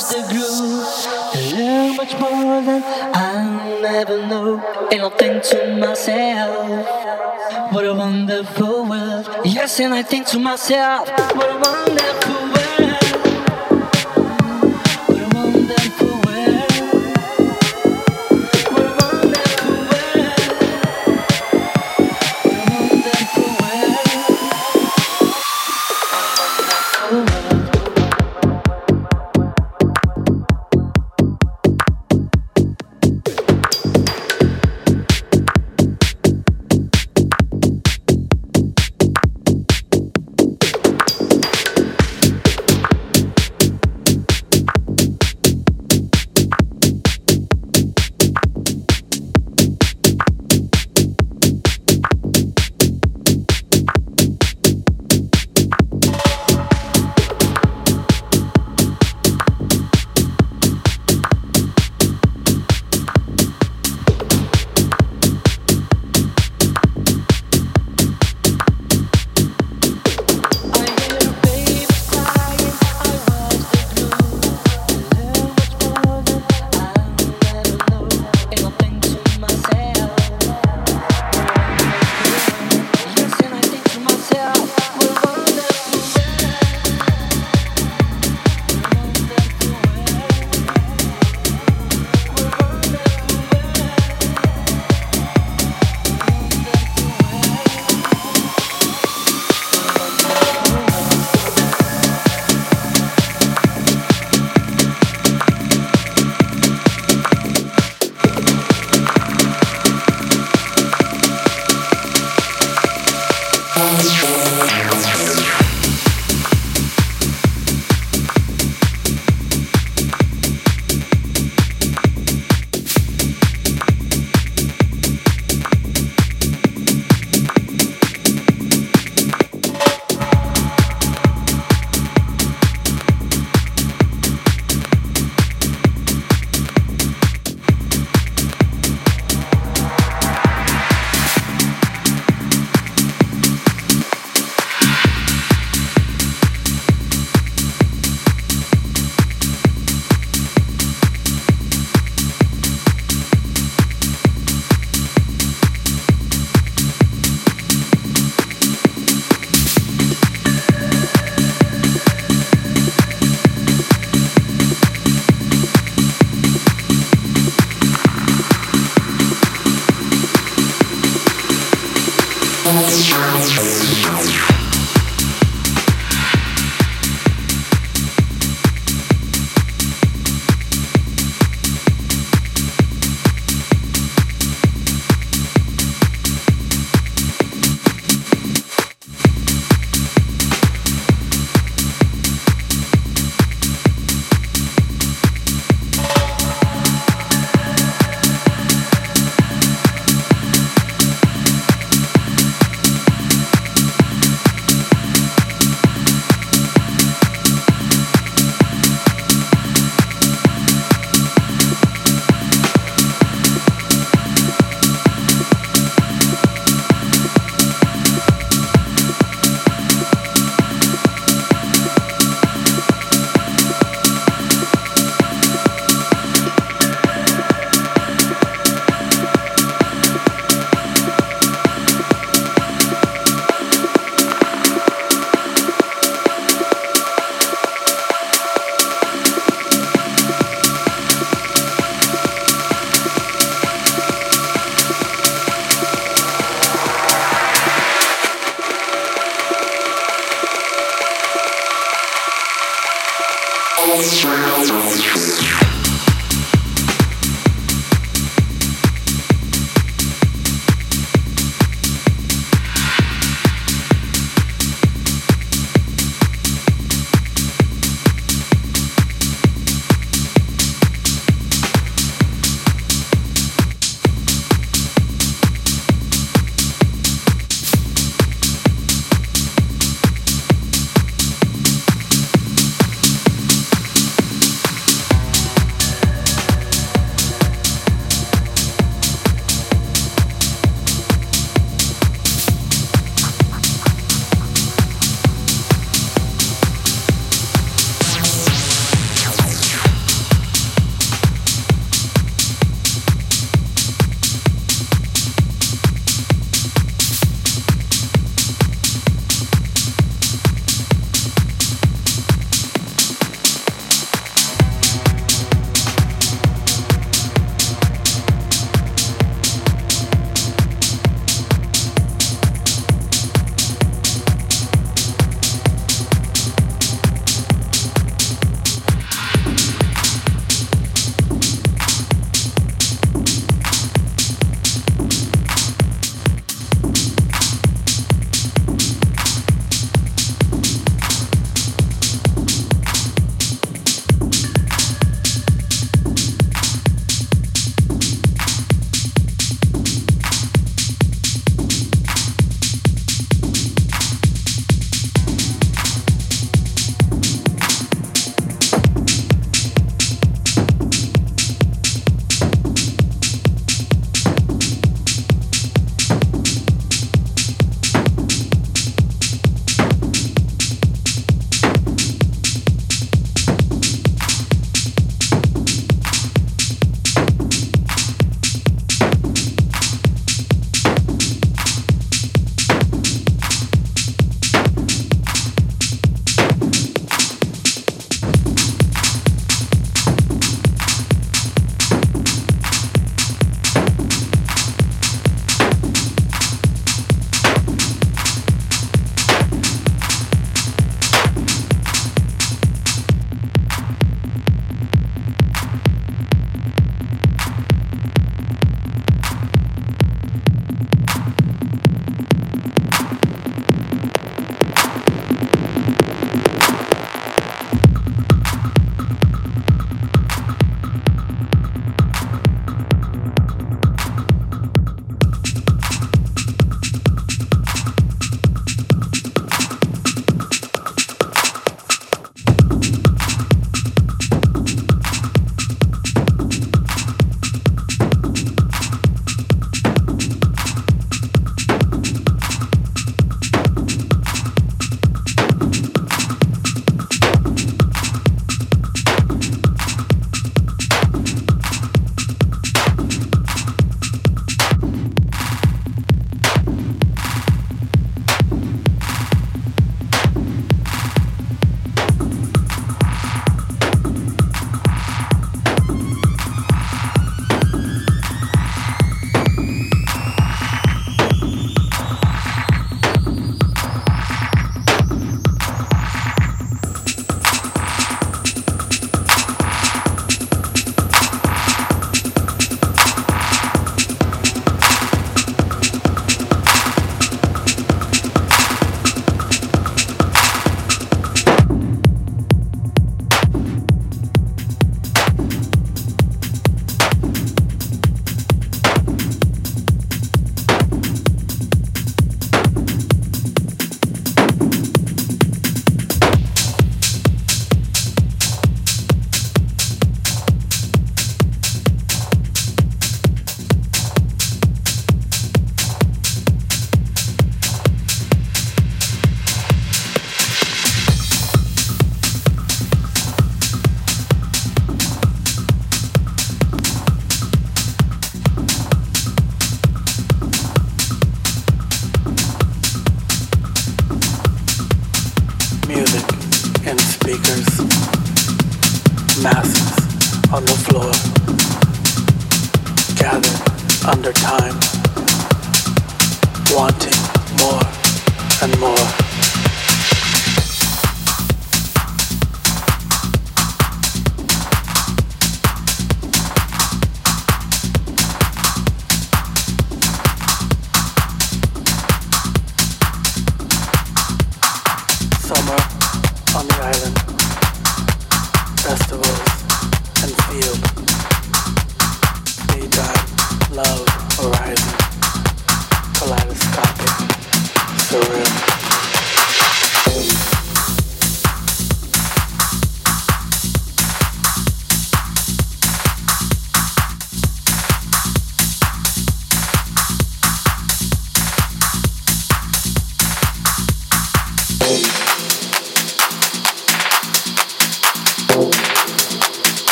is the groove You're much more than I'll never know, and I think to myself, what a wonderful world. Yes, and I think to myself, what a wonderful. world.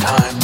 time.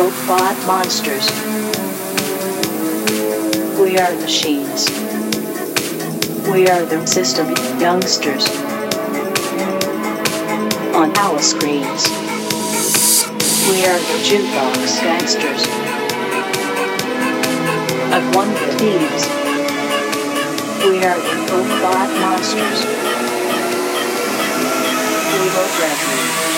Robot monsters. We are machines. We are the system youngsters. On our screens. We are the jukebox gangsters. Of one with thieves. We are the robot monsters. We will refuge.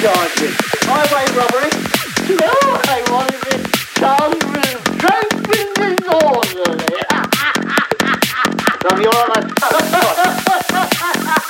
charged with highway robbery, no your honor.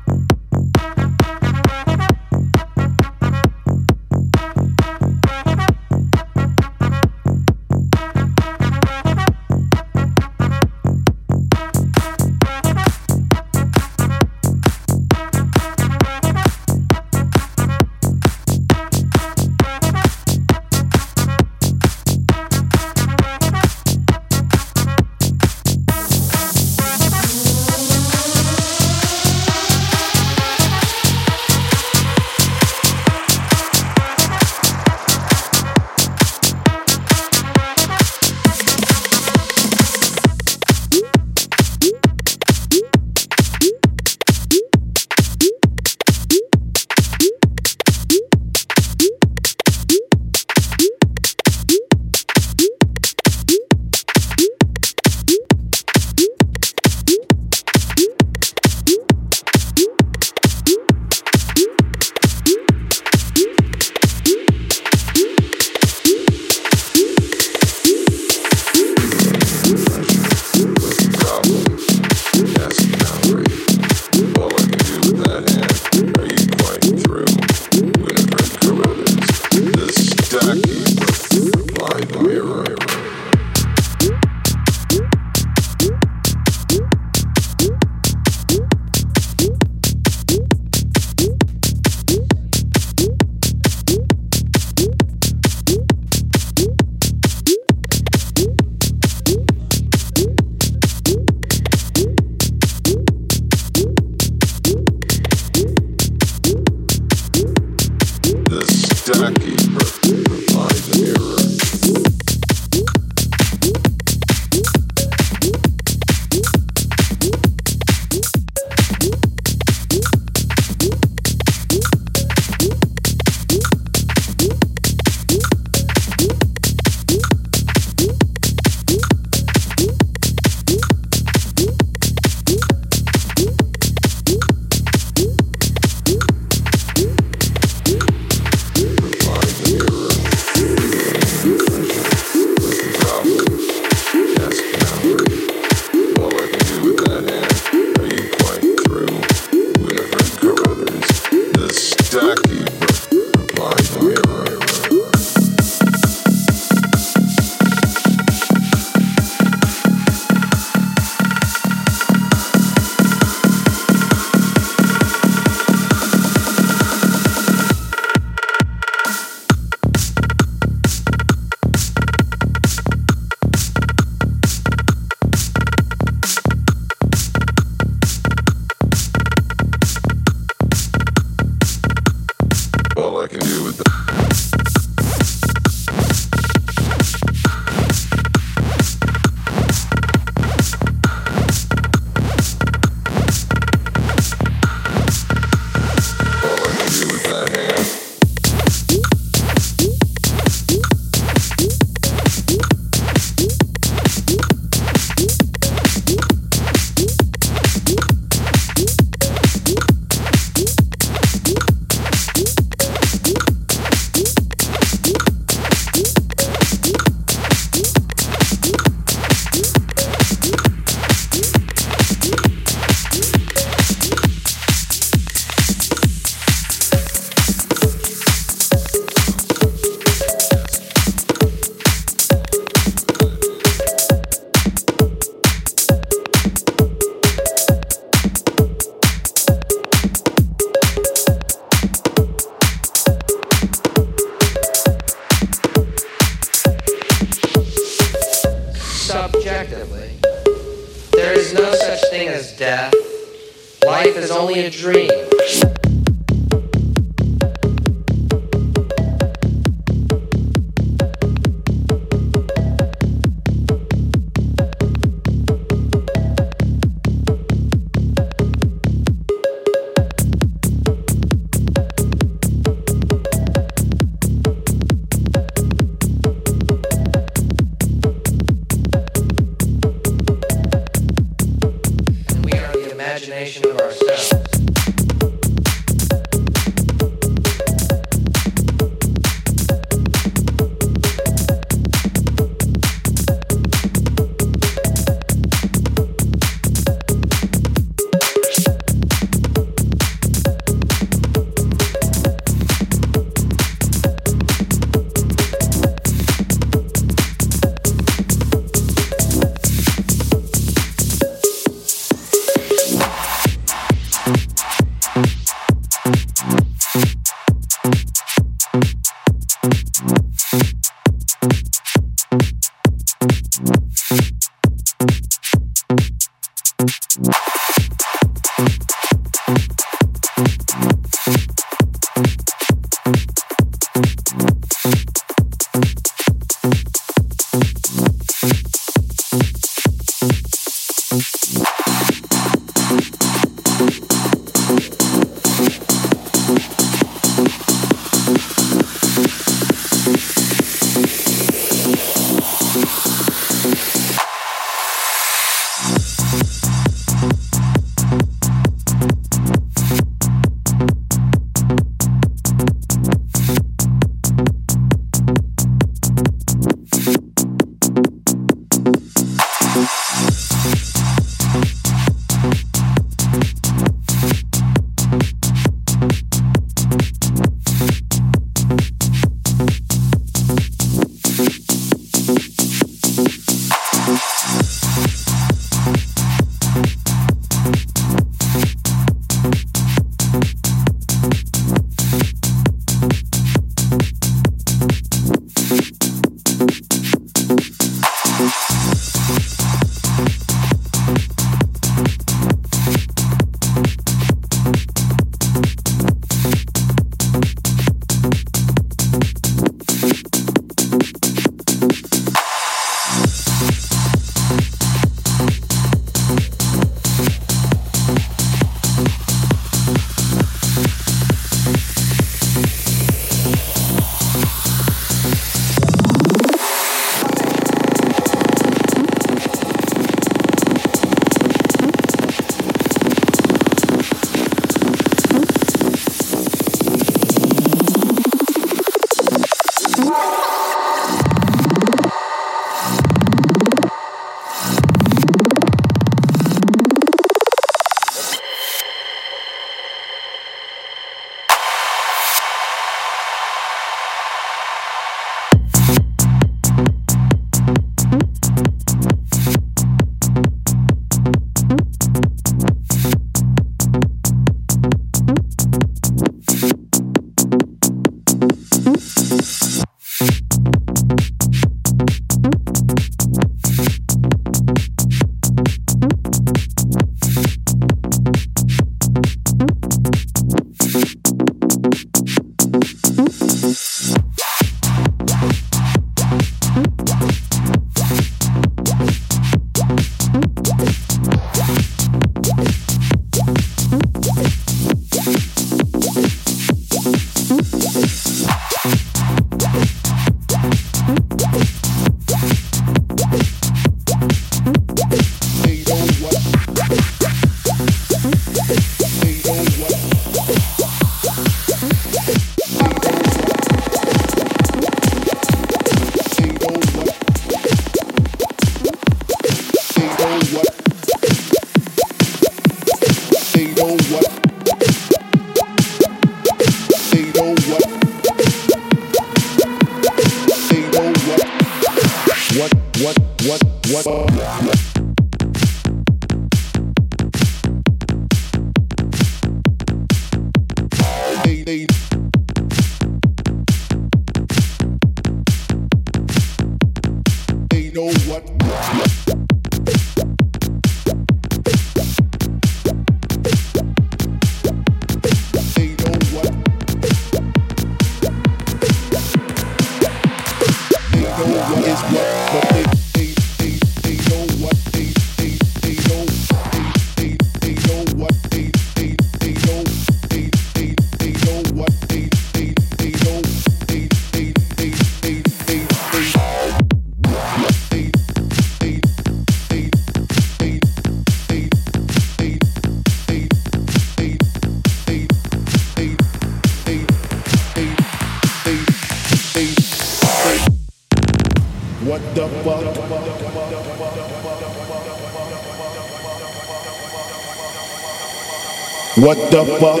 What the fuck?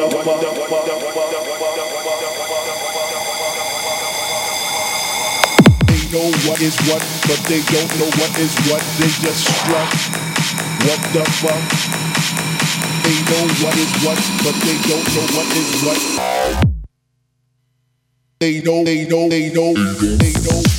They know what is what, but they don't know what is what. They just struck. What the fuck? They know what is what, but they don't know what is what. They know, they know, they know, they know.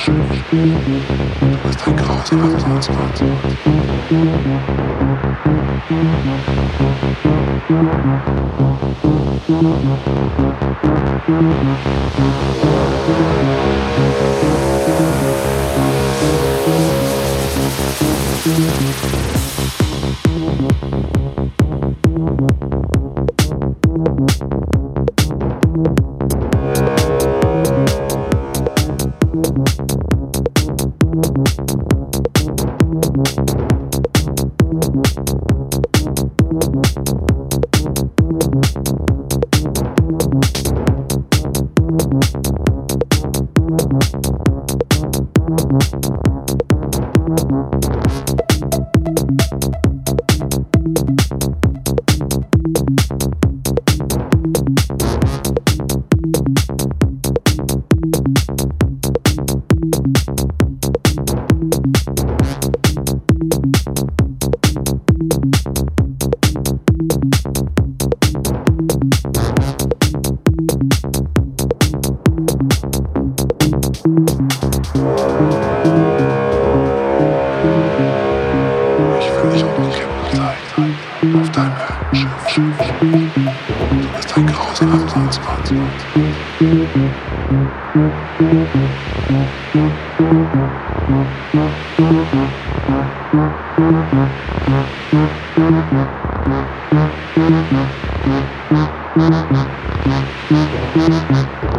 C'est très grave, c'est Thank you.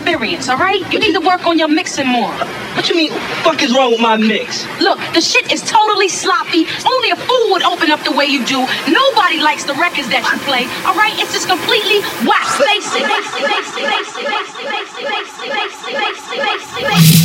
Experience, all right? You need to work on your mixing more. What you mean, fuck is wrong with my mix? Look, the shit is totally sloppy. Only a fool would open up the way you do. Nobody likes the records that you play, all right? It's just completely whack. Face it.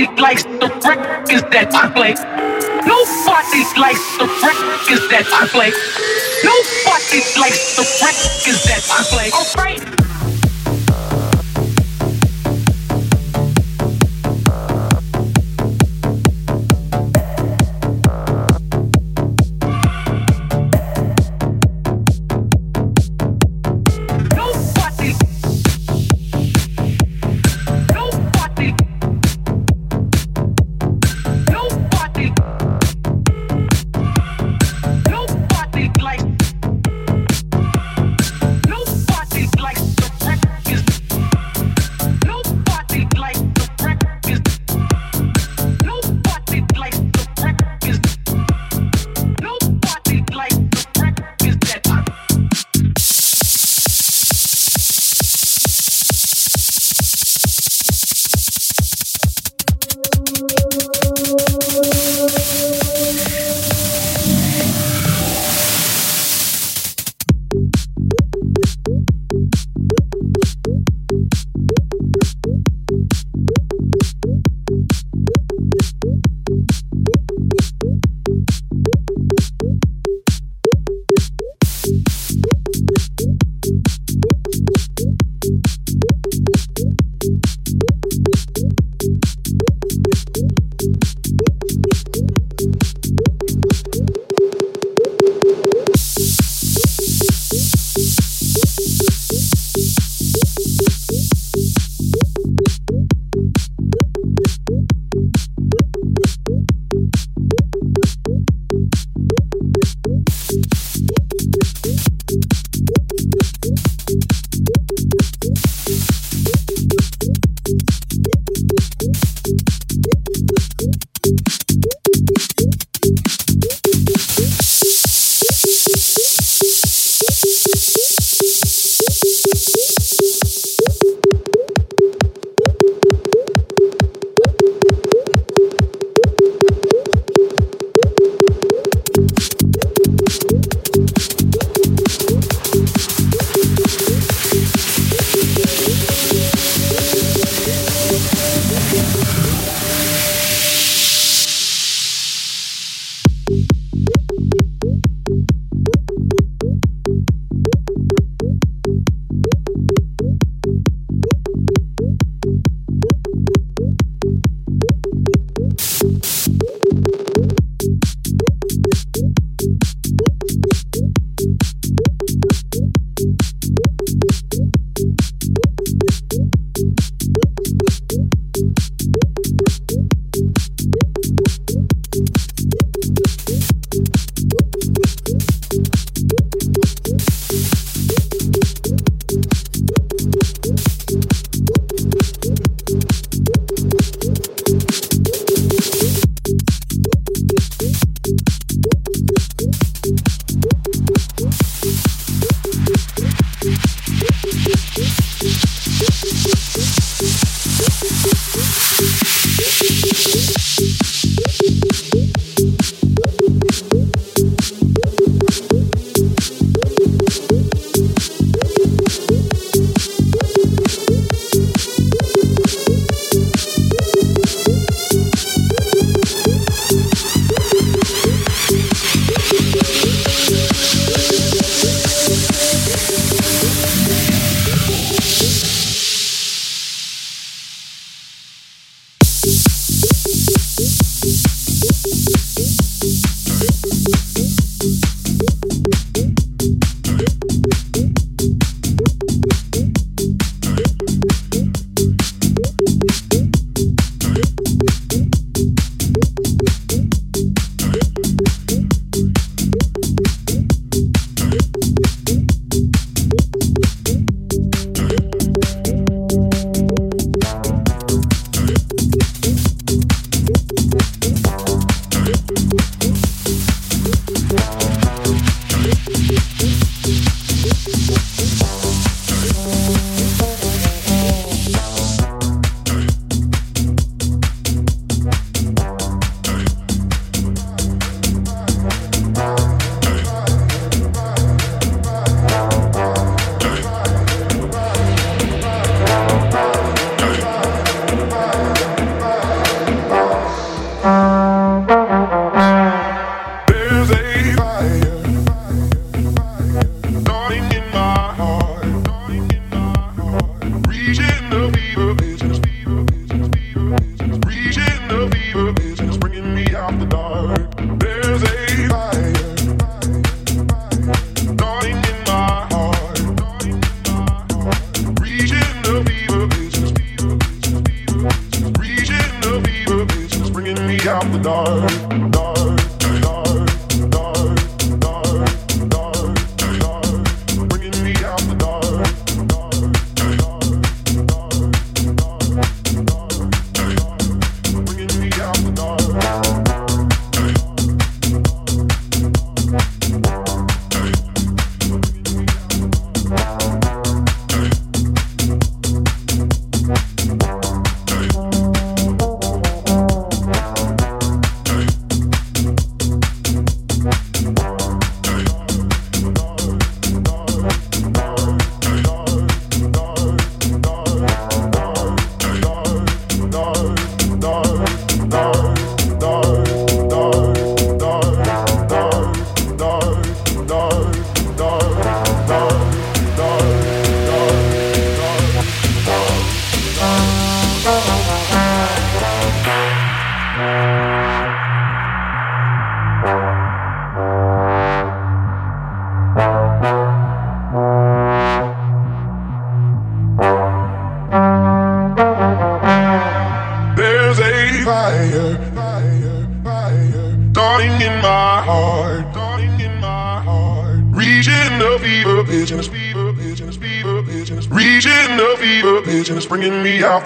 Nobody likes the records that I play. Nobody likes the records that I play. Nobody likes the records that I play.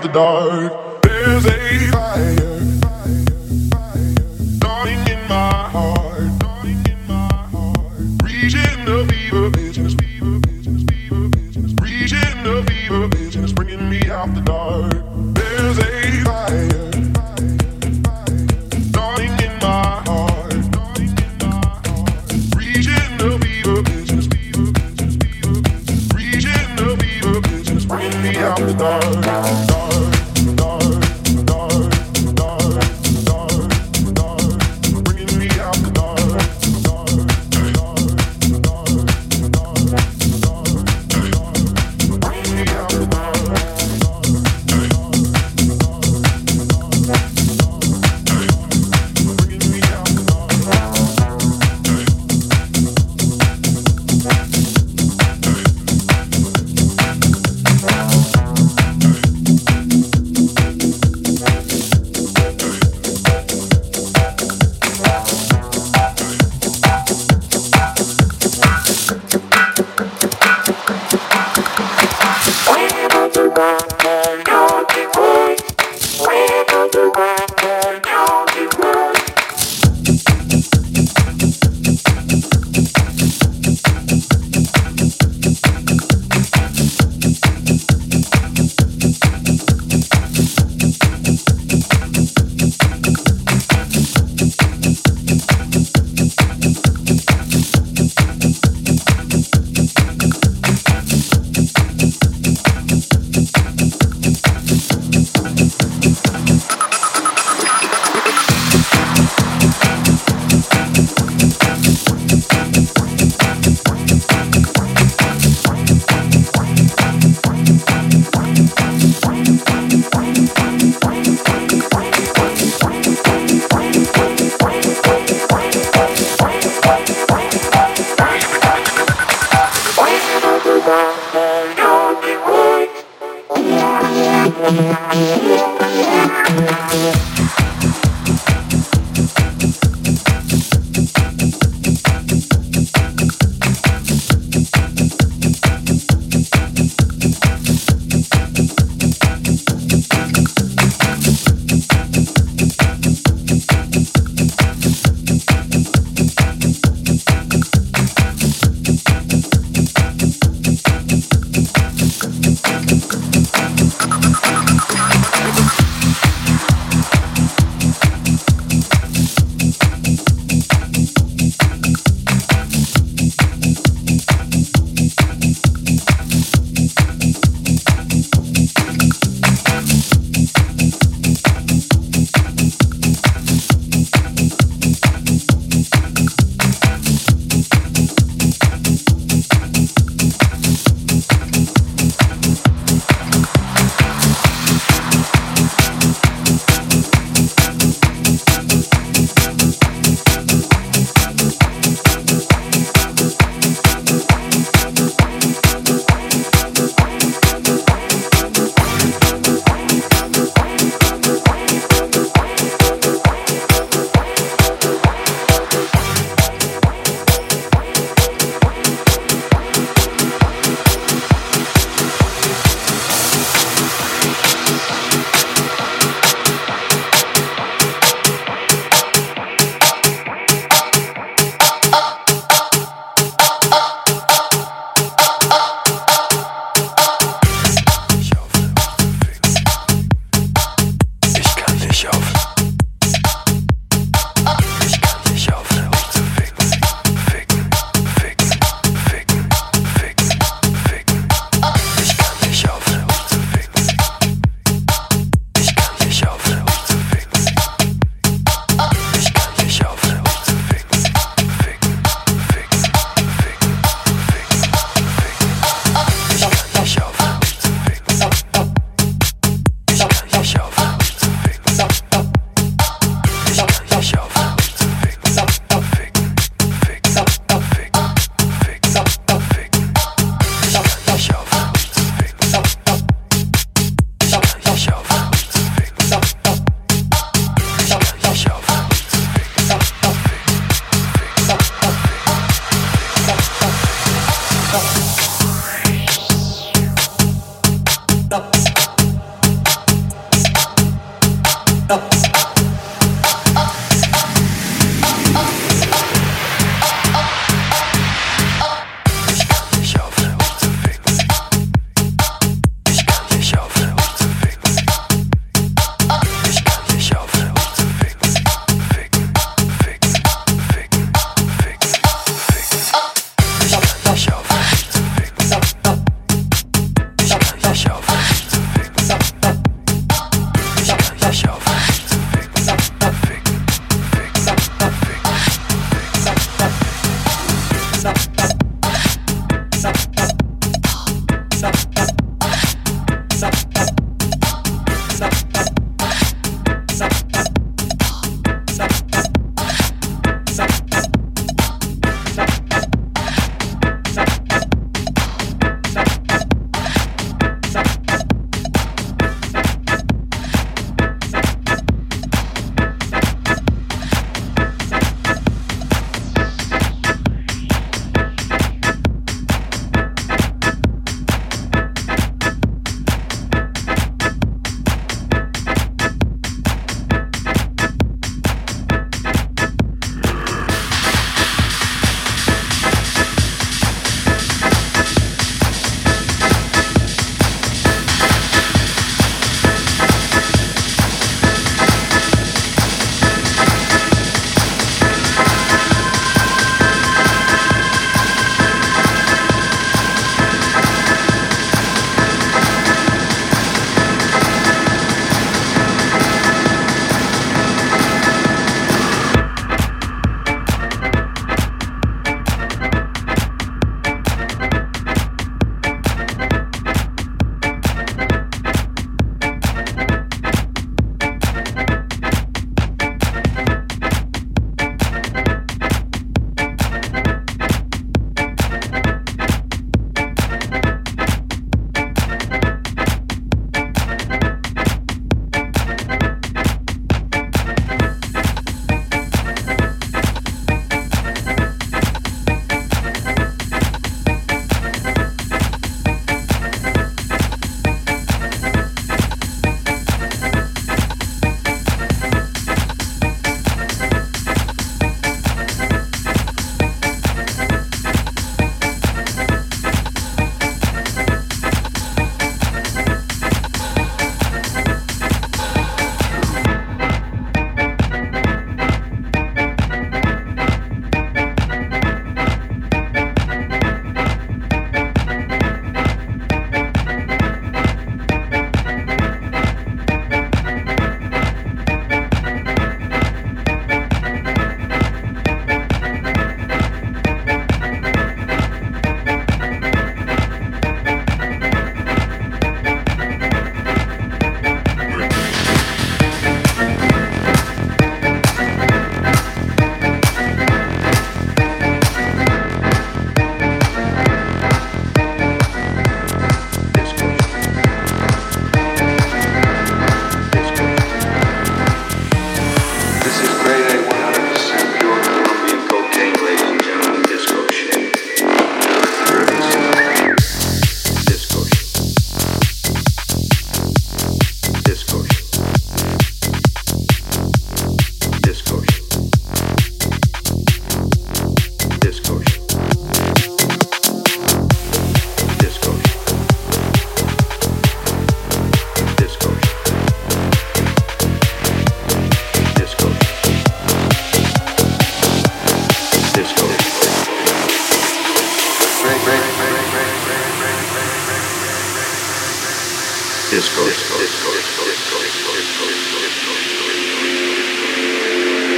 The dark.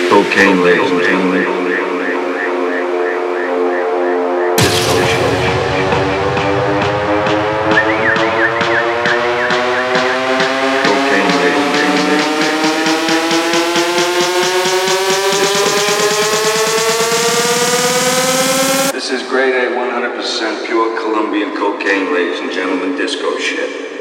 Cocaine, ladies and gentlemen. cocaine, ladies and gentlemen, disco shit.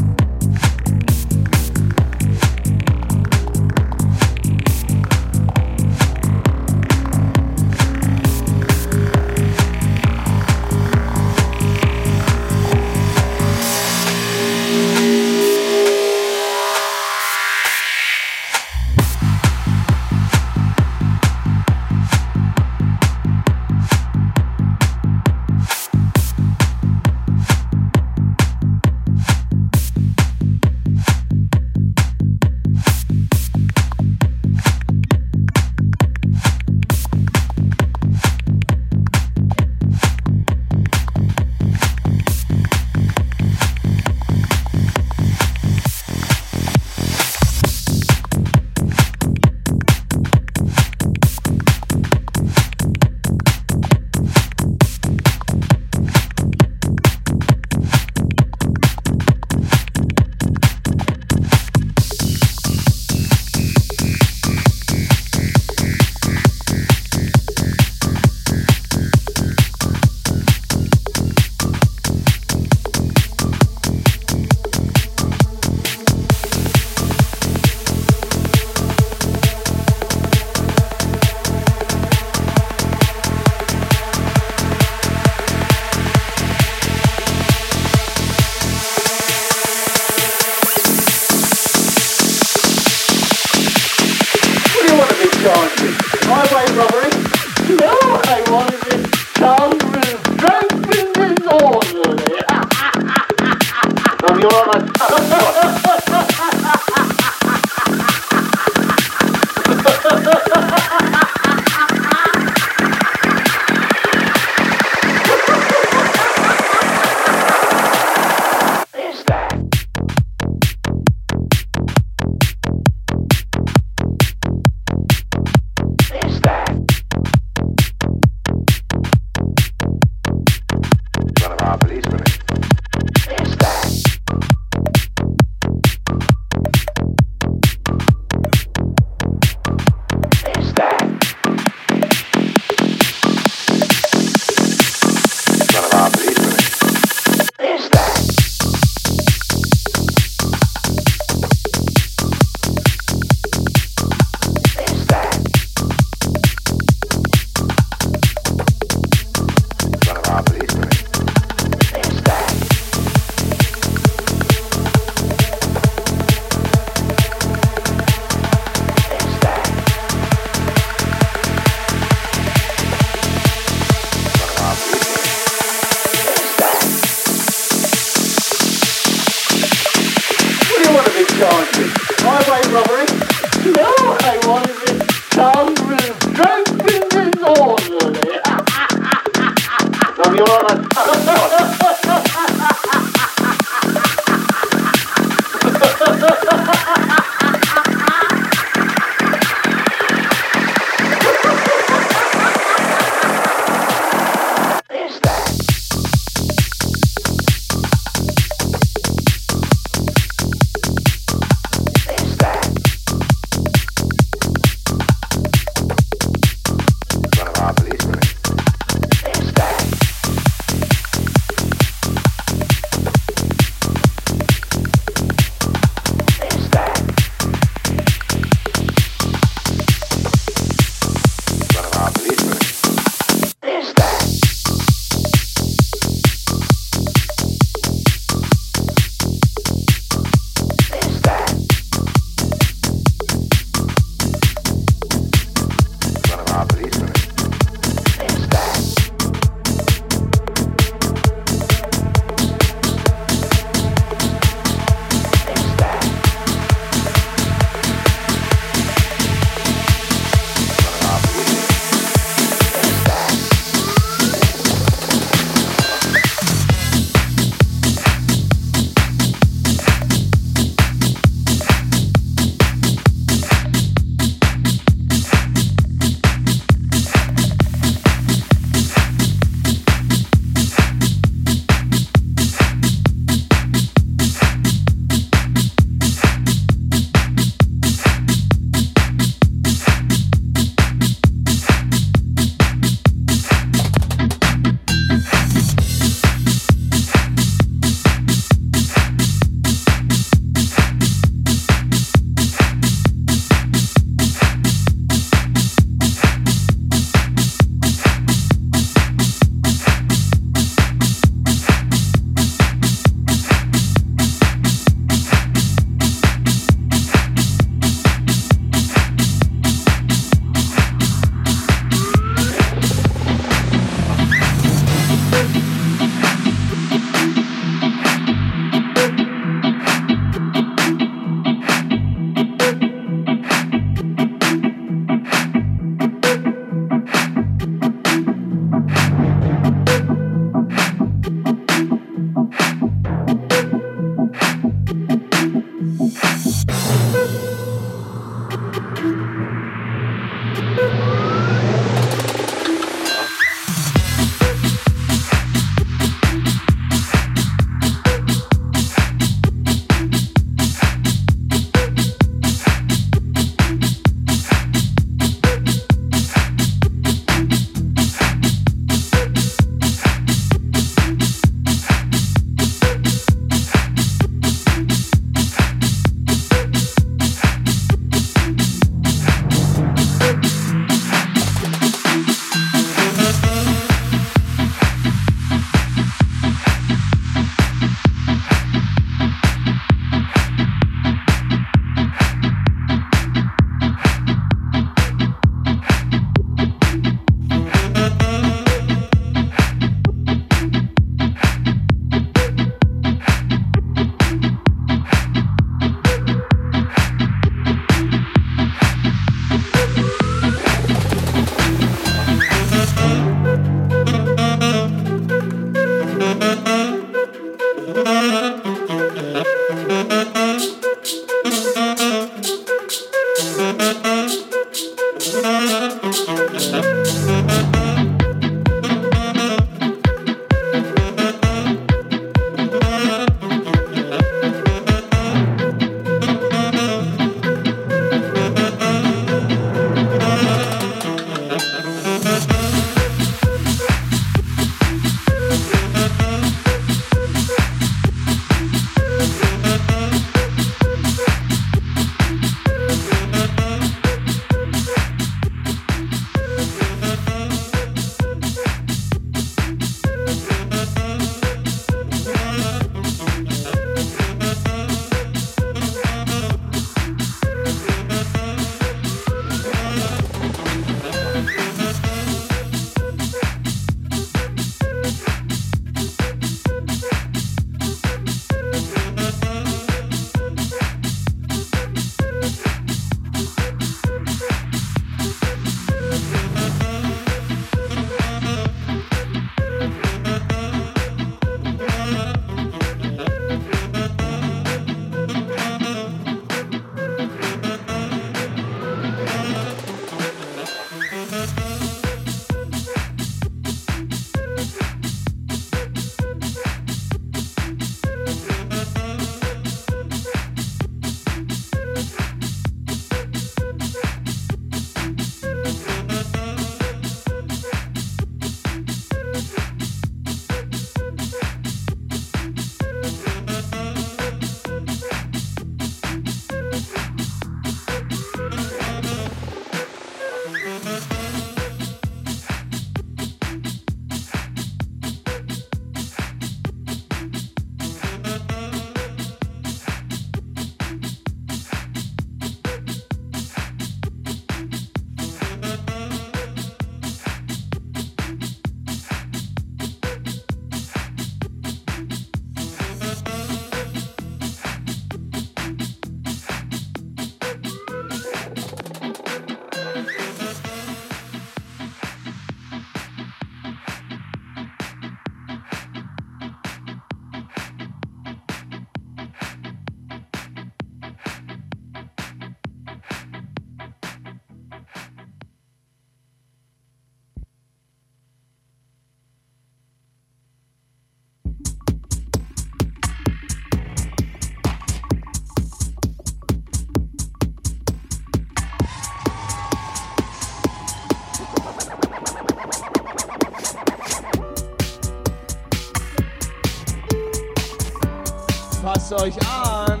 Euch an.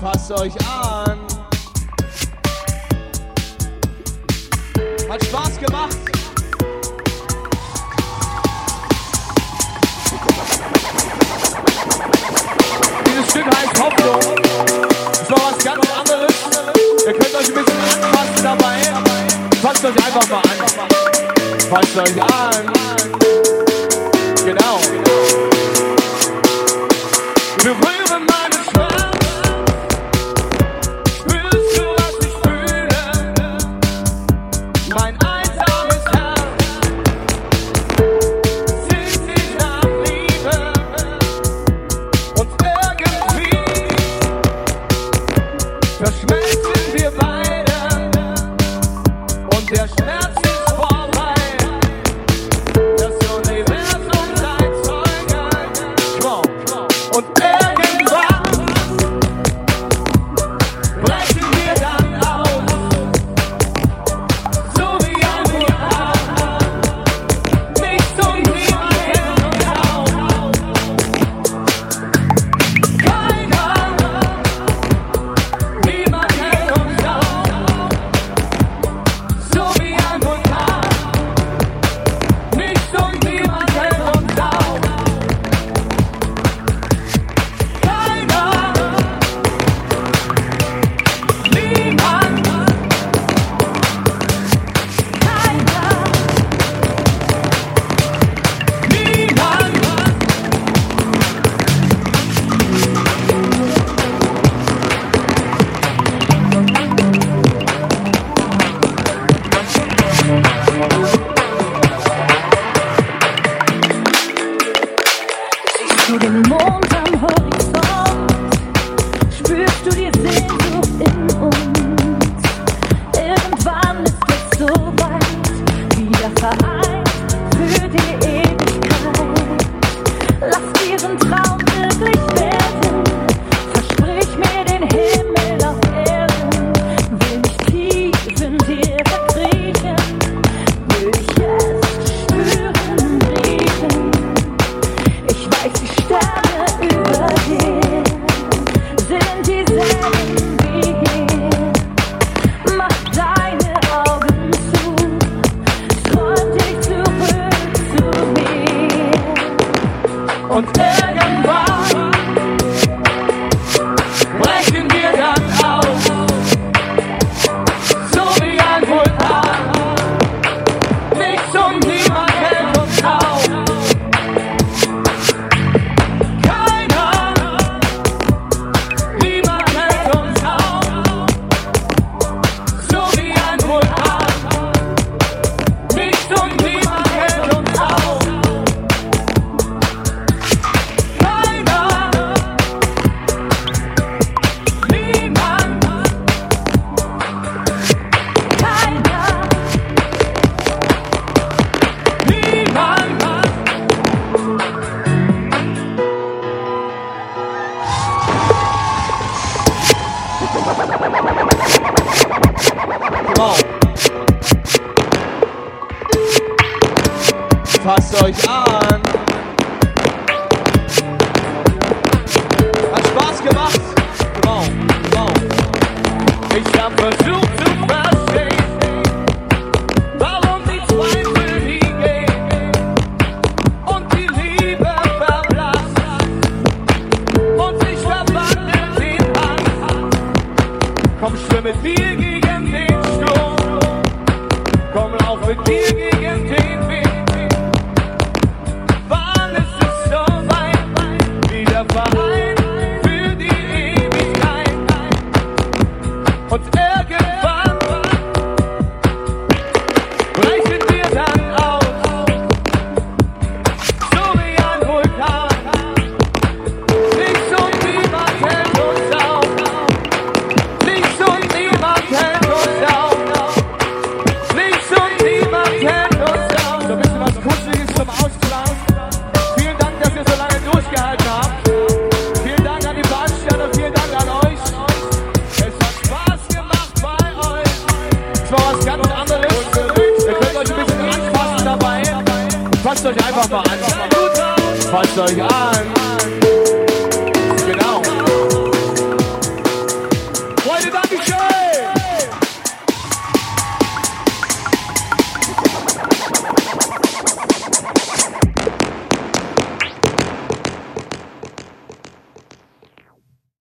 Passt euch an.